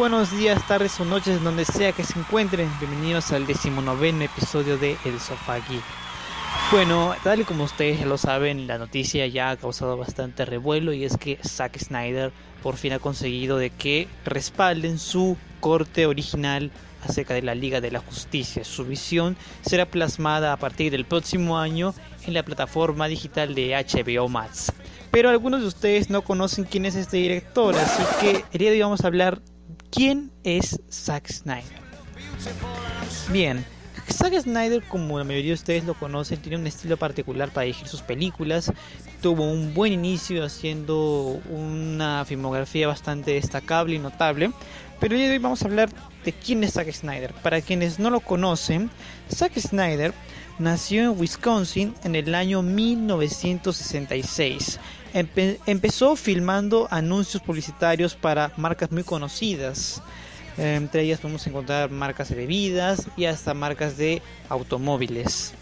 buenos días, tardes o noches, donde sea que se encuentren. Bienvenidos al decimonoveno episodio de El Sofá Geek. Bueno, tal y como ustedes ya lo saben, la noticia ya ha causado bastante revuelo y es que Zack Snyder por fin ha conseguido de que respalden su corte original acerca de la Liga de la Justicia. Su visión será plasmada a partir del próximo año en la plataforma digital de HBO Max. Pero algunos de ustedes no conocen quién es este director, así que el día de hoy vamos a hablar quién es Zack Snyder. Bien, Zack Snyder, como la mayoría de ustedes lo conocen, tiene un estilo particular para dirigir sus películas. Tuvo un buen inicio haciendo una filmografía bastante destacable y notable. Pero hoy vamos a hablar de quién es Zack Snyder. Para quienes no lo conocen, Zack Snyder nació en Wisconsin en el año 1966. Empezó filmando anuncios publicitarios para marcas muy conocidas. Entre ellas podemos encontrar marcas de bebidas y hasta marcas de automóviles.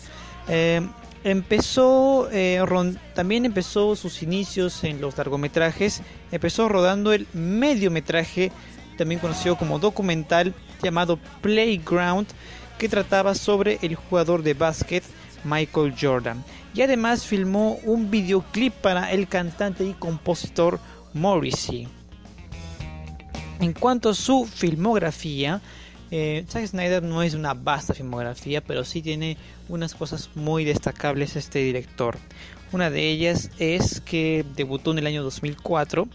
Em, empezó eh, también empezó sus inicios en los largometrajes. Empezó rodando el mediometraje, también conocido como documental, llamado Playground, que trataba sobre el jugador de básquet Michael Jordan. Y además filmó un videoclip para el cantante y compositor Morrissey. En cuanto a su filmografía, eh, Zack Snyder no es una vasta filmografía, pero sí tiene unas cosas muy destacables este director. Una de ellas es que debutó en el año 2004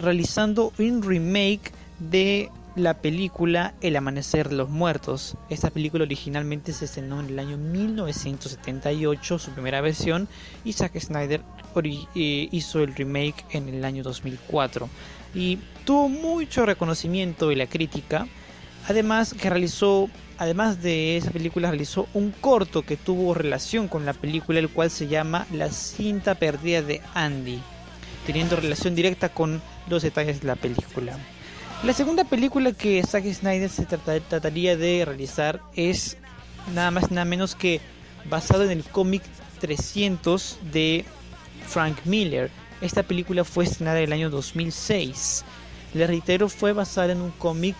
realizando un remake de la película El Amanecer de los Muertos. Esta película originalmente se estrenó en el año 1978, su primera versión, y Zack Snyder eh, hizo el remake en el año 2004. Y tuvo mucho reconocimiento de la crítica, además que realizó, además de esa película, realizó un corto que tuvo relación con la película, el cual se llama La cinta perdida de Andy, teniendo relación directa con los detalles de la película. La segunda película que Zack Snyder se trataría de realizar es nada más nada menos que basado en el cómic 300 de Frank Miller. Esta película fue estrenada en el año 2006. Le reitero, fue basada en un cómic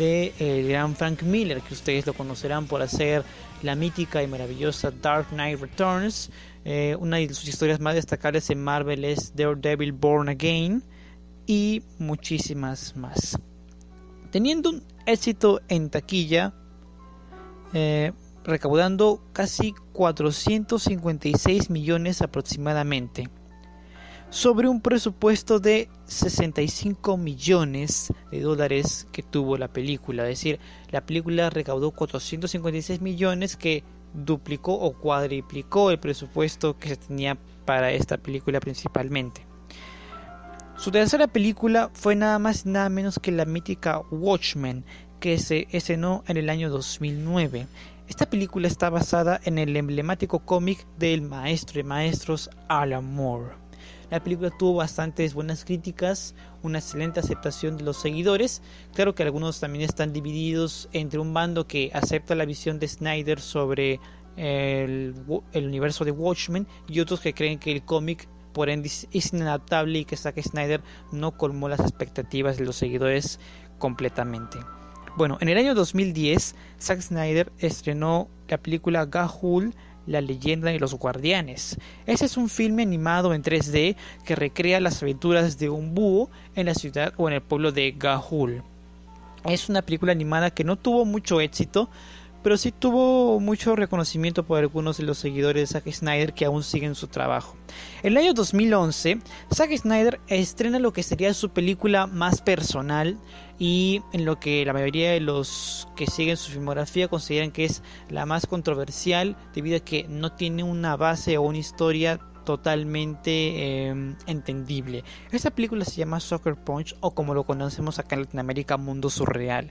de eh, el gran Frank Miller, que ustedes lo conocerán por hacer la mítica y maravillosa Dark Knight Returns. Eh, una de sus historias más destacables en Marvel es Daredevil Born Again y muchísimas más. Teniendo un éxito en taquilla, eh, recaudando casi 456 millones aproximadamente, sobre un presupuesto de 65 millones de dólares que tuvo la película. Es decir, la película recaudó 456 millones que duplicó o cuadriplicó el presupuesto que se tenía para esta película principalmente. Su tercera película fue nada más y nada menos que la mítica Watchmen, que se estrenó en el año 2009. Esta película está basada en el emblemático cómic del maestro de maestros Alan Moore. La película tuvo bastantes buenas críticas, una excelente aceptación de los seguidores. Claro que algunos también están divididos entre un bando que acepta la visión de Snyder sobre el, el universo de Watchmen y otros que creen que el cómic por ende es inadaptable y que Zack Snyder no colmó las expectativas de los seguidores completamente. Bueno, en el año 2010, Zack Snyder estrenó la película Gahul, la leyenda de los guardianes. Este es un filme animado en 3D que recrea las aventuras de un búho en la ciudad o en el pueblo de Gahul. Es una película animada que no tuvo mucho éxito, pero sí tuvo mucho reconocimiento por algunos de los seguidores de Zack Snyder que aún siguen su trabajo. En el año 2011, Zack Snyder estrena lo que sería su película más personal y en lo que la mayoría de los que siguen su filmografía consideran que es la más controversial debido a que no tiene una base o una historia totalmente em, entendible. Esta película se llama Soccer Punch o como lo conocemos acá en Latinoamérica Mundo Surreal.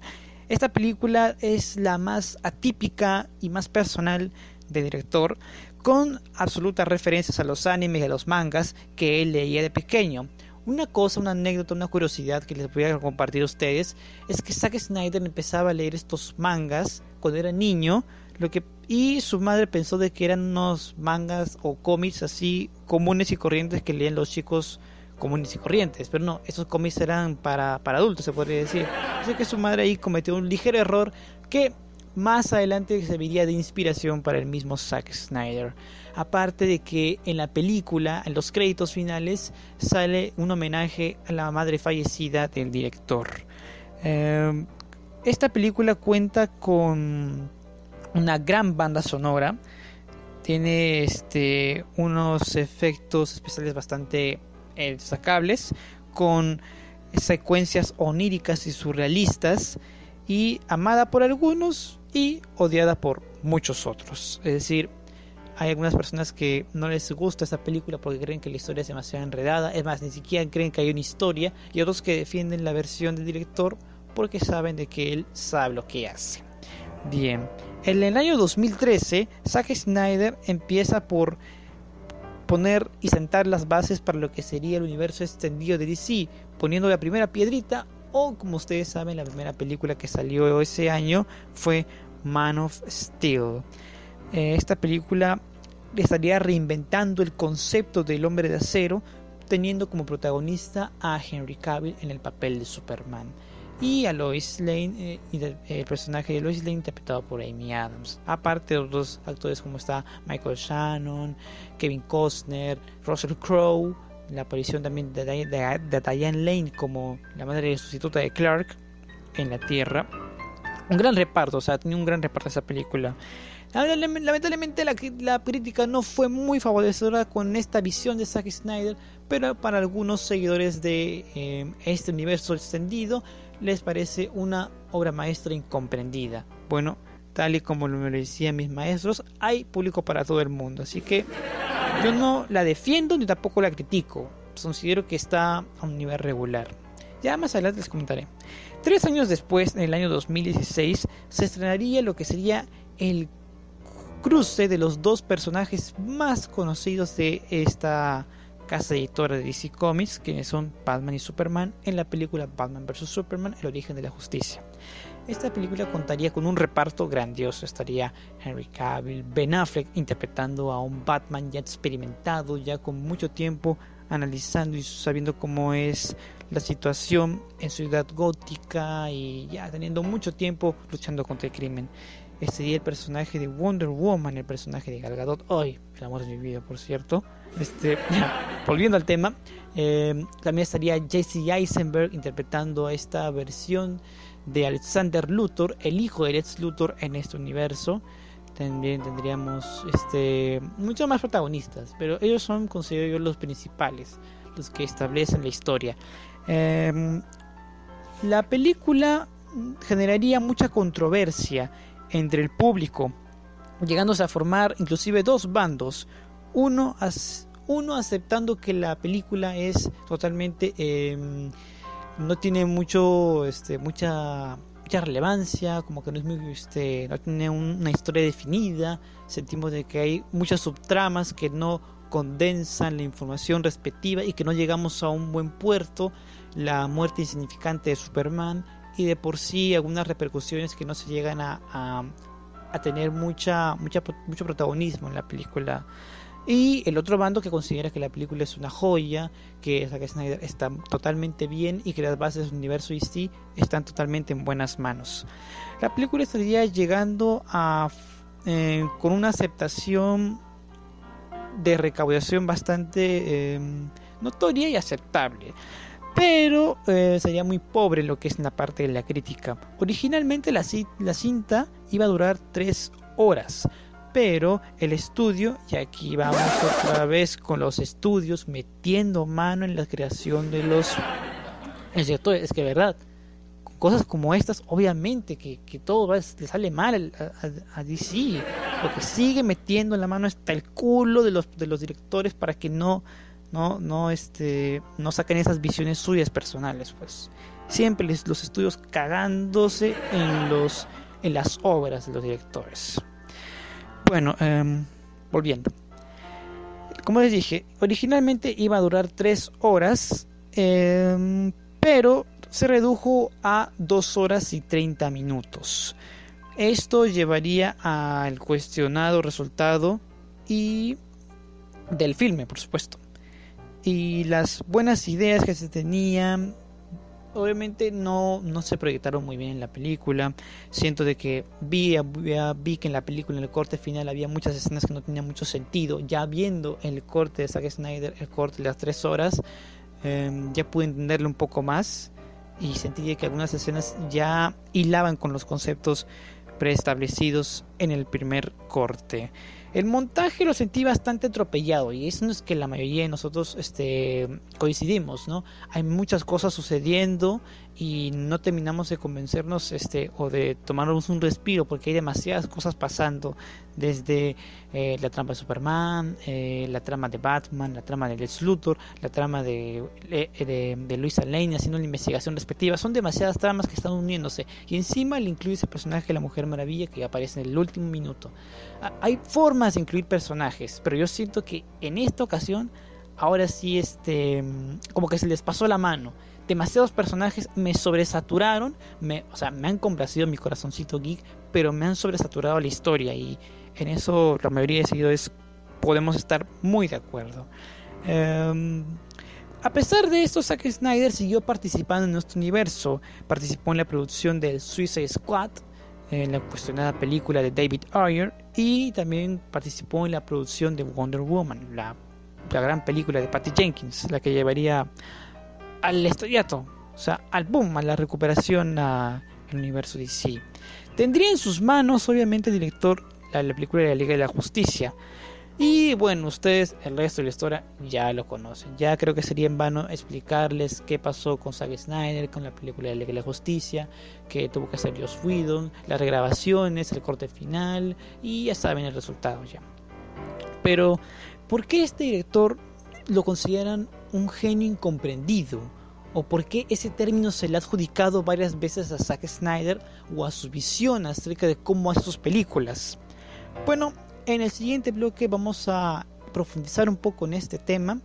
Esta película es la más atípica y más personal de director, con absolutas referencias a los animes y a los mangas que él leía de pequeño. Una cosa, una anécdota, una curiosidad que les voy a compartir a ustedes es que Zack Snyder empezaba a leer estos mangas cuando era niño, lo que y su madre pensó de que eran unos mangas o cómics así comunes y corrientes que leen los chicos comunes y corrientes, pero no, esos cómics eran para, para adultos, se podría decir. Así que su madre ahí cometió un ligero error que más adelante serviría de inspiración para el mismo Zack Snyder. Aparte de que en la película, en los créditos finales, sale un homenaje a la madre fallecida del director. Em, esta película cuenta con una gran banda sonora. Tiene este, unos efectos especiales bastante destacables, con secuencias oníricas y surrealistas, y amada por algunos y odiada por muchos otros. Es decir, hay algunas personas que no les gusta esta película porque creen que la historia es demasiado enredada, es más, ni siquiera creen que hay una historia, y otros que defienden la versión del director porque saben de que él sabe lo que hace. Bien, en el año 2013, Zack Snyder empieza por poner y sentar las bases para lo que sería el universo extendido de DC, poniendo la primera piedrita o como ustedes saben la primera película que salió ese año fue Man of Steel. Eh, esta película estaría reinventando el concepto del hombre de acero teniendo como protagonista a Henry Cavill en el papel de Superman y a Lois Lane, eh, el personaje de Lois Lane interpretado por Amy Adams. Aparte de otros actores como está Michael Shannon, Kevin Costner, Russell Crowe, la aparición también de, Diane Lane como la madre sustituta de Clark en la Tierra. Un gran reparto, o sea, tenía un gran reparto esa película. Lamentablemente la, la, crítica no fue muy favorecedora con esta visión de Zack Snyder, pero para algunos seguidores de eh, este universo extendido les parece una obra maestra incomprendida. Bueno, tal y como me lo decían mis maestros, hay público para todo el mundo, así que yo no la defiendo ni tampoco la critico, considero que está a un nivel regular. Ya más adelante les comentaré. Tres años después, en el año 2016, se estrenaría lo que sería el cruce de los dos personajes más conocidos de esta casa editora de DC Comics, que son Batman y Superman, en la película Batman vs. Superman, El origen de la justicia. Esta película contaría con un reparto grandioso. Estaría Henry Cavill, Ben Affleck interpretando a un Batman ya experimentado, ya con mucho tiempo analizando y sabiendo cómo es la situación en Ciudad Gótica y ya teniendo mucho tiempo luchando contra el crimen. Este sería el personaje de Wonder Woman, el personaje de Gal Gadot. Hoy, el amor de mi vida, por cierto. Este, volviendo al tema, eh, también estaría Jesse Eisenberg interpretando esta versión de Alexander Luthor, el hijo de Lex Luthor en este universo. También tendríamos este, muchos más protagonistas, pero ellos son, considero yo, los principales, los que establecen la historia. Em, la película generaría mucha controversia entre el público, llegándose a formar inclusive dos bandos, uno, uno aceptando que la película es totalmente em, no tiene mucho este mucha mucha relevancia como que no es muy este no tiene una historia definida. Sentimos de que hay muchas subtramas que no condensan la información respectiva y que no llegamos a un buen puerto. La muerte insignificante de Superman y de por sí algunas repercusiones que no se llegan a, a, tener mucha, mucha mucho protagonismo en la película y el otro bando que considera que la película es una joya, que Zack Snyder está totalmente bien y que las bases del universo DC están totalmente en buenas manos. La película estaría llegando a eh, con una aceptación de recaudación bastante em, notoria y aceptable. Pero eh, sería muy pobre lo que es la parte de la crítica. Originalmente la, cinta iba a durar 3 horas, pero el estudio, y aquí vamos otra vez con los estudios metiendo mano en la creación de los directores, es que verdad, cosas como estas, obviamente que, todo le sale mal a, DC, porque sigue metiendo la mano hasta el culo de los directores para que no, no, no, este, no esas visiones suyas personales, pues siempre los estudios cagándose en los en las obras de los directores. Bueno, em, volviendo. Como les dije, originalmente iba a durar 3 horas, em, pero se redujo a 2 horas y 30 minutos. Esto llevaría al cuestionado resultado y del filme, por supuesto. Y las buenas ideas que se tenían obviamente no, no se proyectaron muy bien en la película. Siento de que vi, vi que en la película, en el corte final, había muchas escenas que no tenían mucho sentido. Ya viendo el corte de Zack Snyder, el corte de las tres horas, em, ya pude entenderlo un poco más y sentí que algunas escenas ya hilaban con los conceptos preestablecidos en el primer corte. El montaje lo sentí bastante atropellado y eso es que la mayoría de nosotros este, coincidimos, ¿no? Hay muchas cosas sucediendo y no terminamos de convencernos este, o de tomarnos un respiro porque hay demasiadas cosas pasando desde eh, la trama de Superman, eh, la trama de Batman, la trama de Lex Luthor, la trama de, de, de Luisa Lane haciendo la investigación respectiva. Son demasiadas tramas que están uniéndose y encima le incluye ese personaje de la Mujer Maravilla que aparece en el último minuto. Hay formas de incluir personajes, pero yo siento que en esta ocasión ahora sí este como que se les pasó la mano demasiados personajes me sobresaturaron, me, o sea, me han complacido mi corazoncito geek, pero me han sobresaturado la historia y en eso la mayoría de seguidores podemos estar muy de acuerdo. Em, a pesar de esto, Zack Snyder siguió participando en nuestro universo, participó en la producción del Suicide Squad, en la cuestionada película de David Ayer, y también participó en la producción de Wonder Woman, la, la gran película de Patty Jenkins, la que llevaría al estrellato, o sea, al boom, a la recuperación al universo DC. Tendría en sus manos, obviamente, el director la, la película de la Liga de la Justicia. Y bueno, ustedes el resto de la historia ya lo conocen. Ya creo que sería en vano explicarles qué pasó con Zack Snyder, con la película de la Liga de la Justicia, que tuvo que hacer Joss Whedon, las regrabaciones, el corte final, y ya saben el resultado ya. Pero, ¿por qué este director lo consideran un genio incomprendido? ¿O por qué ese término se le ha adjudicado varias veces a Zack Snyder o a su visión acerca de cómo hace sus películas? Bueno, en el siguiente bloque vamos a profundizar un poco en este tema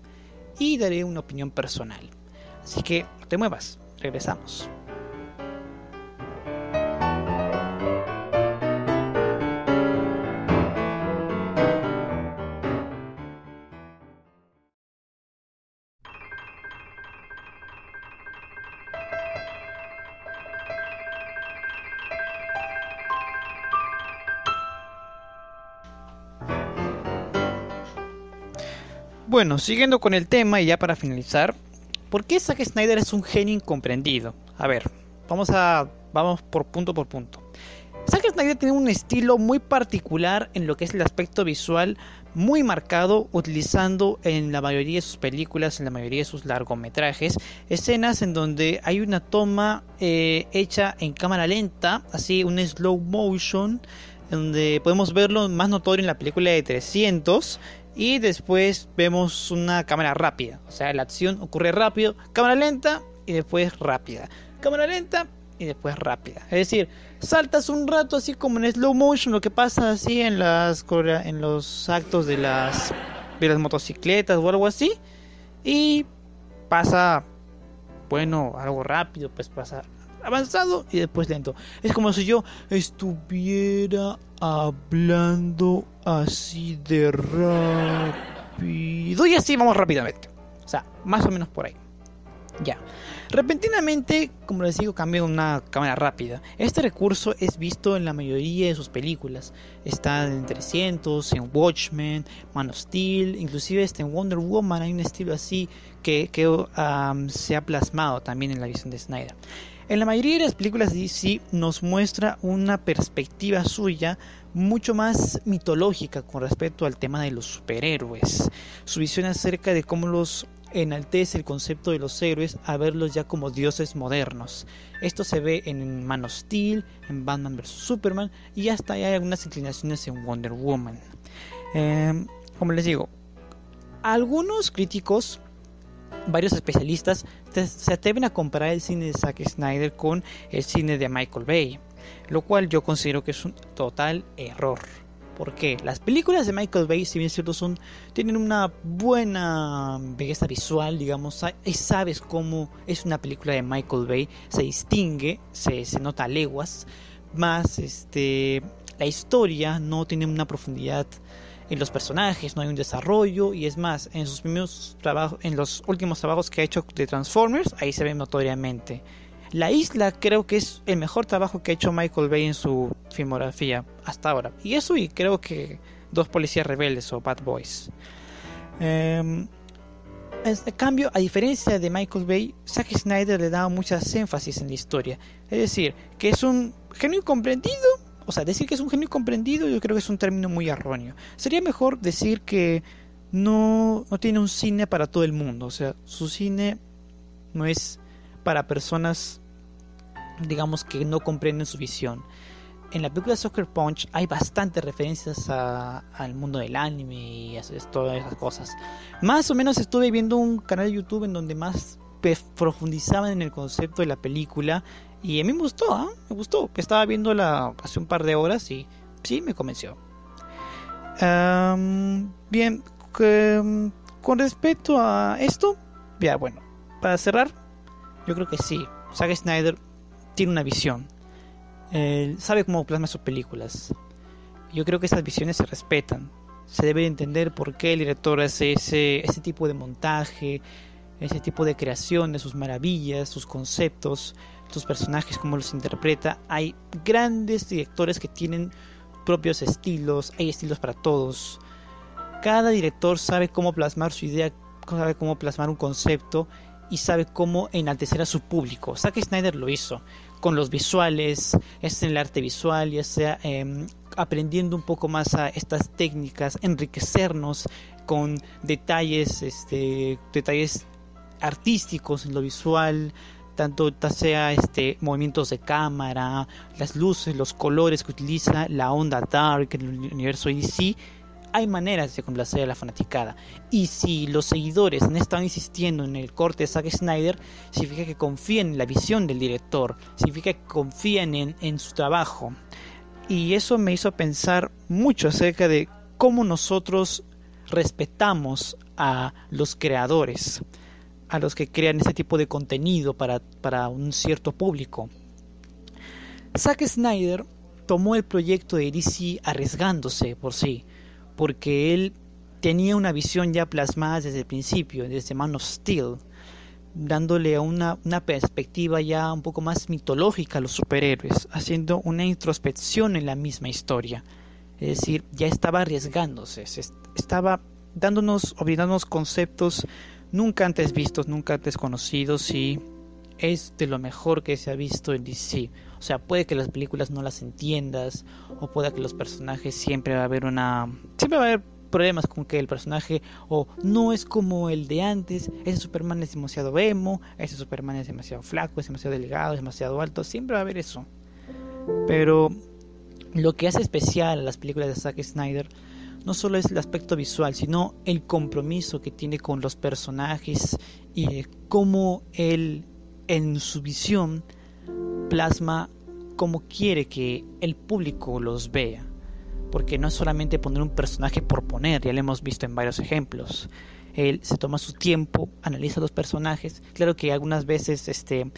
y daré una opinión personal. Así que no te muevas, regresamos. Bueno, siguiendo con el tema y ya para finalizar, ¿por qué Zack Snyder es un genio incomprendido? A ver, vamos a vamos por punto por punto. Zack Snyder tiene un estilo muy particular en lo que es el aspecto visual muy marcado, utilizando en la mayoría de sus películas, en la mayoría de sus largometrajes, escenas en donde hay una toma eh, hecha en cámara lenta, así un slow motion, donde podemos verlo más notorio en la película de 300 y después vemos una cámara rápida. O sea, la acción ocurre rápido, cámara lenta y después rápida. Cámara lenta y después rápida. Es decir, saltas un rato así como en slow motion, lo que pasa así en las en los actos de las de las motocicletas o algo así y pasa bueno, algo rápido, pues pasa avanzado y después lento. Es como si yo estuviera hablando así de rápido. Y así vamos rápidamente. O sea, más o menos por ahí. Ya. Repentinamente, como les digo, cambia una cámara rápida. Este recurso es visto en la mayoría de sus películas. Está en 300, en Watchmen, Man of Steel, inclusive este en Wonder Woman hay un estilo así que, se ha plasmado también en la visión de Snyder. En la mayoría de las películas de DC nos muestra una perspectiva suya mucho más mitológica con respecto al tema de los superhéroes. Su visión acerca de cómo los enaltece el concepto de los héroes a verlos ya como dioses modernos. Esto se ve en Man of Steel, en Batman vs. Superman y hasta hay algunas inclinaciones en Wonder Woman. Em, como les digo, algunos críticos varios especialistas se atreven a comparar el cine de Zack Snyder con el cine de Michael Bay, lo cual yo considero que es un total error. ¿Por qué? Las películas de Michael Bay, si bien cierto, son, tienen una buena belleza visual, digamos, y sabes cómo es una película de Michael Bay, se distingue, se, se nota a leguas, más este, la historia no tiene una profundidad en los personajes, no hay un desarrollo y es más, en sus primeros trabajos, en los últimos trabajos que ha hecho de Transformers, ahí se ve notoriamente. La isla creo que es el mejor trabajo que ha hecho Michael Bay en su filmografía hasta ahora. Y eso y creo que Dos Policías Rebeldes o Bad Boys. Eh, cambio, a diferencia de Michael Bay, Zack Snyder le da muchas énfasis en la historia. Es decir, que es un genio incomprendido. O sea, decir que es un genio incomprendido yo creo que es un término muy erróneo. Sería mejor decir que no, no tiene un cine para todo el mundo. O sea, su cine no es para personas, digamos, que no comprenden su visión en la película Soccer Punch hay bastantes referencias al mundo del anime y todas esas cosas. Más o menos estuve viendo un canal de YouTube en donde más profundizaban en el concepto de la película y a mí me gustó, ¿ah? me gustó. Estaba viéndola hace un par de horas y sí, me convenció. bien, con respecto a esto, ya bueno, para cerrar, yo creo que sí, Zack Snyder tiene una visión sabe cómo plasma sus películas. Yo creo que esas visiones se respetan. Se debe entender por qué el director hace ese, ese tipo de montaje, ese tipo de creación de sus maravillas, sus conceptos, sus personajes, cómo los interpreta. Hay grandes directores que tienen propios estilos, hay estilos para todos. Cada director sabe cómo plasmar su idea, sabe cómo plasmar un concepto y sabe cómo enaltecer a su público. Zack Snyder lo hizo con los visuales, es en el arte visual, ya sea em, aprendiendo un poco más a estas técnicas, enriquecernos con detalles, este, detalles artísticos en lo visual, tanto sea este movimientos de cámara, las luces, los colores que utiliza, la onda dark en el universo DC hay maneras de complacer a la fanaticada. Y si los seguidores han estado insistiendo en el corte de Zack Snyder, significa que confían en la visión del director, significa que confían en, en su trabajo. Y eso me hizo pensar mucho acerca de cómo nosotros respetamos a los creadores, a los que crean ese tipo de contenido para, para un cierto público. Zack Snyder tomó el proyecto de DC arriesgándose por sí porque él tenía una visión ya plasmada desde el principio, desde Man of Steel, dándole una, una perspectiva ya un poco más mitológica a los superhéroes, haciendo una introspección en la misma historia. Es decir, ya estaba arriesgándose, estaba dándonos, olvidándonos conceptos nunca antes vistos, nunca antes conocidos y es de lo mejor que se ha visto en DC. O sea, puede que las películas no las entiendas o pueda que los personajes siempre va a haber una siempre va a haber problemas con que el personaje o no es como el de antes, ese Superman es demasiado emo, ese Superman es demasiado flaco, es demasiado delgado, es demasiado alto, siempre va a haber eso. Pero lo que hace especial a las películas de Zack Snyder no solo es el aspecto visual, sino el compromiso que tiene con los personajes y cómo él en su visión plasma como quiere que el público los vea. Porque no es solamente poner un personaje por poner, ya lo hemos visto en varios ejemplos. Él se toma su tiempo, analiza los personajes. Claro que algunas veces este,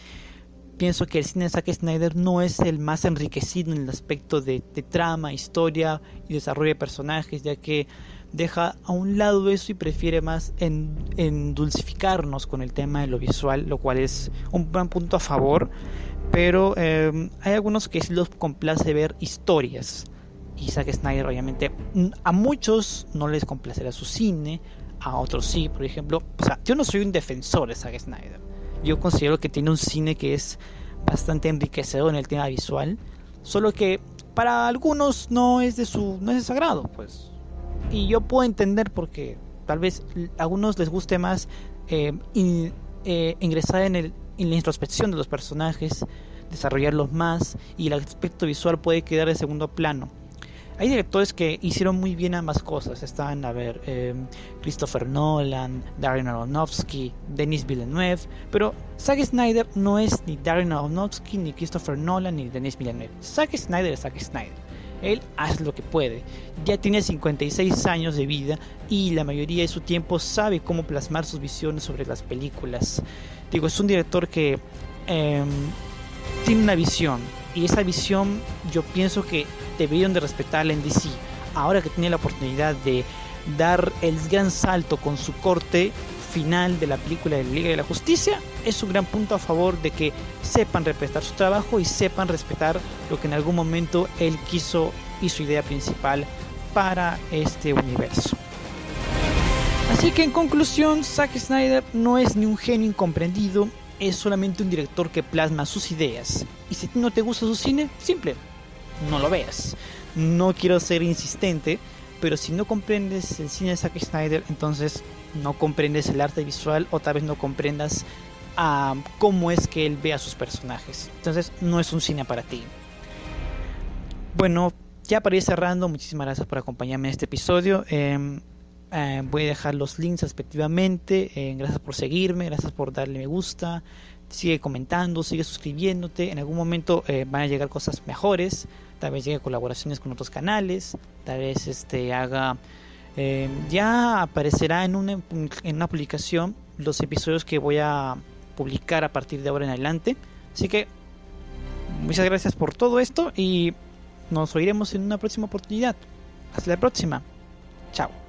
pienso que el cine de Zack Snyder no es el más enriquecido en el aspecto de, trama, historia y desarrollo de personajes, ya que deja a un lado eso y prefiere más en, con el tema de lo visual, lo cual es un gran punto a favor. Pero em, hay algunos que los complace ver historias. Y Zack Snyder, obviamente, a muchos no les complacerá su cine, a otros sí, por ejemplo. O sea, yo no soy un defensor de Zack Snyder. Yo considero que tiene un cine que es bastante enriquecedor en el tema visual. Solo que para algunos no es de su, no es de pues y yo puedo entender porque tal vez a algunos les guste más eh, eh, ingresar en, el, en la introspección de los personajes, desarrollarlos más y el aspecto visual puede quedar en segundo plano. Hay directores que hicieron muy bien ambas cosas. Están, a ver, eh, Christopher Nolan, Darren Aronofsky, Denis Villeneuve. Pero Zack Snyder no es ni Darren Aronofsky, ni Christopher Nolan, ni Denis Villeneuve. Zack Snyder es Zack Snyder. Él hace lo que puede. Ya tiene 56 años de vida y la mayoría de su tiempo sabe cómo plasmar sus visiones sobre las películas. Digo, es un director que em, tiene una visión y esa visión yo pienso que deberían de respetarla en DC. ahora que tiene la oportunidad de dar el gran salto con su corte final de la película de la Liga de la Justicia, es un gran punto a favor de que sepan respetar su trabajo y sepan respetar lo que en algún momento él quiso y su idea principal para este universo. Así que en conclusión, Zack Snyder no es ni un genio incomprendido, es solamente un director que plasma sus ideas. Y si no te gusta su cine, simple, no lo veas. No quiero ser insistente, pero si no comprendes el cine de Zack Snyder, entonces no comprendes el arte visual o tal vez no comprendas a cómo es que él ve a sus personajes. Entonces no es un cine para ti. Bueno, ya para ir cerrando, muchísimas gracias por acompañarme en este episodio. Em, eh, voy a dejar los links respectivamente. Eh, gracias por seguirme, gracias por darle me gusta. Sigue comentando, sigue suscribiéndote. En algún momento eh, van a llegar cosas mejores. Tal vez llegue colaboraciones con otros canales. Tal vez este haga. ya aparecerá en una, en una publicación los episodios que voy a publicar a partir de ahora en adelante. Así que muchas gracias por todo esto y nos oiremos en una próxima oportunidad. Hasta la próxima. Chao.